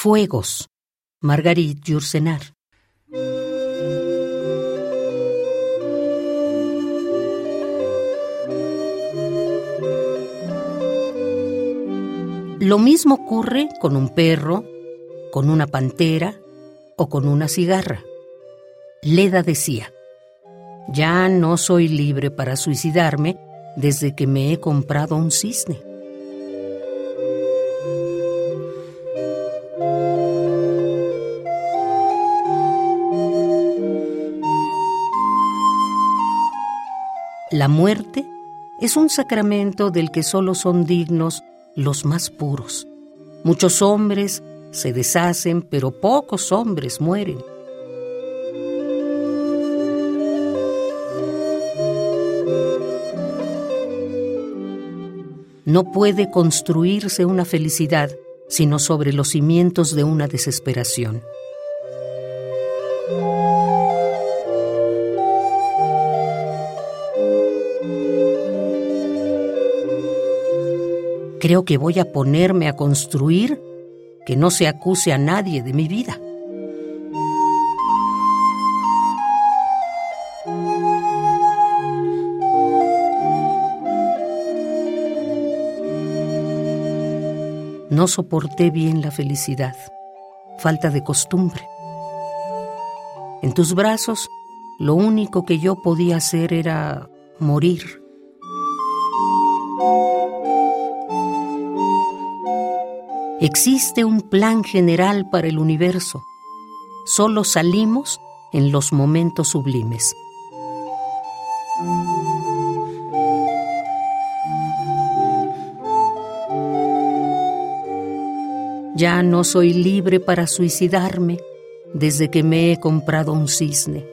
Fuegos, Margarit Yourcenar. Lo mismo ocurre con un perro, con una pantera o con una cigarra. Leda decía, ya no soy libre para suicidarme desde que me he comprado un cisne. La muerte es un sacramento del que solo son dignos los más puros. Muchos hombres se deshacen, pero pocos hombres mueren. No puede construirse una felicidad sino sobre los cimientos de una desesperación. Creo que voy a ponerme a construir que no se acuse a nadie de mi vida. No soporté bien la felicidad, falta de costumbre. En tus brazos, lo único que yo podía hacer era morir. Existe un plan general para el universo. Solo salimos en los momentos sublimes. Ya no soy libre para suicidarme desde que me he comprado un cisne.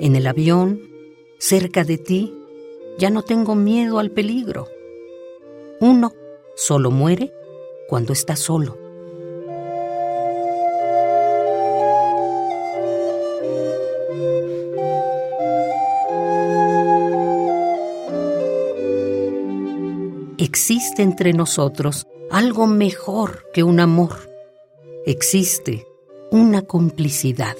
En el avión, cerca de ti, ya no tengo miedo al peligro. Uno solo muere cuando está solo. Existe entre nosotros algo mejor que un amor. Existe una complicidad.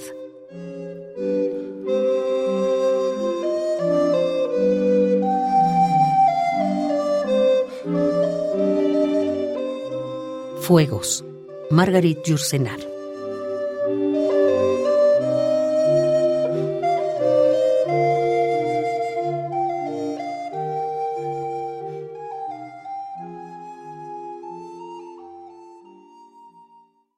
Fuegos, Margarit Yourcenar.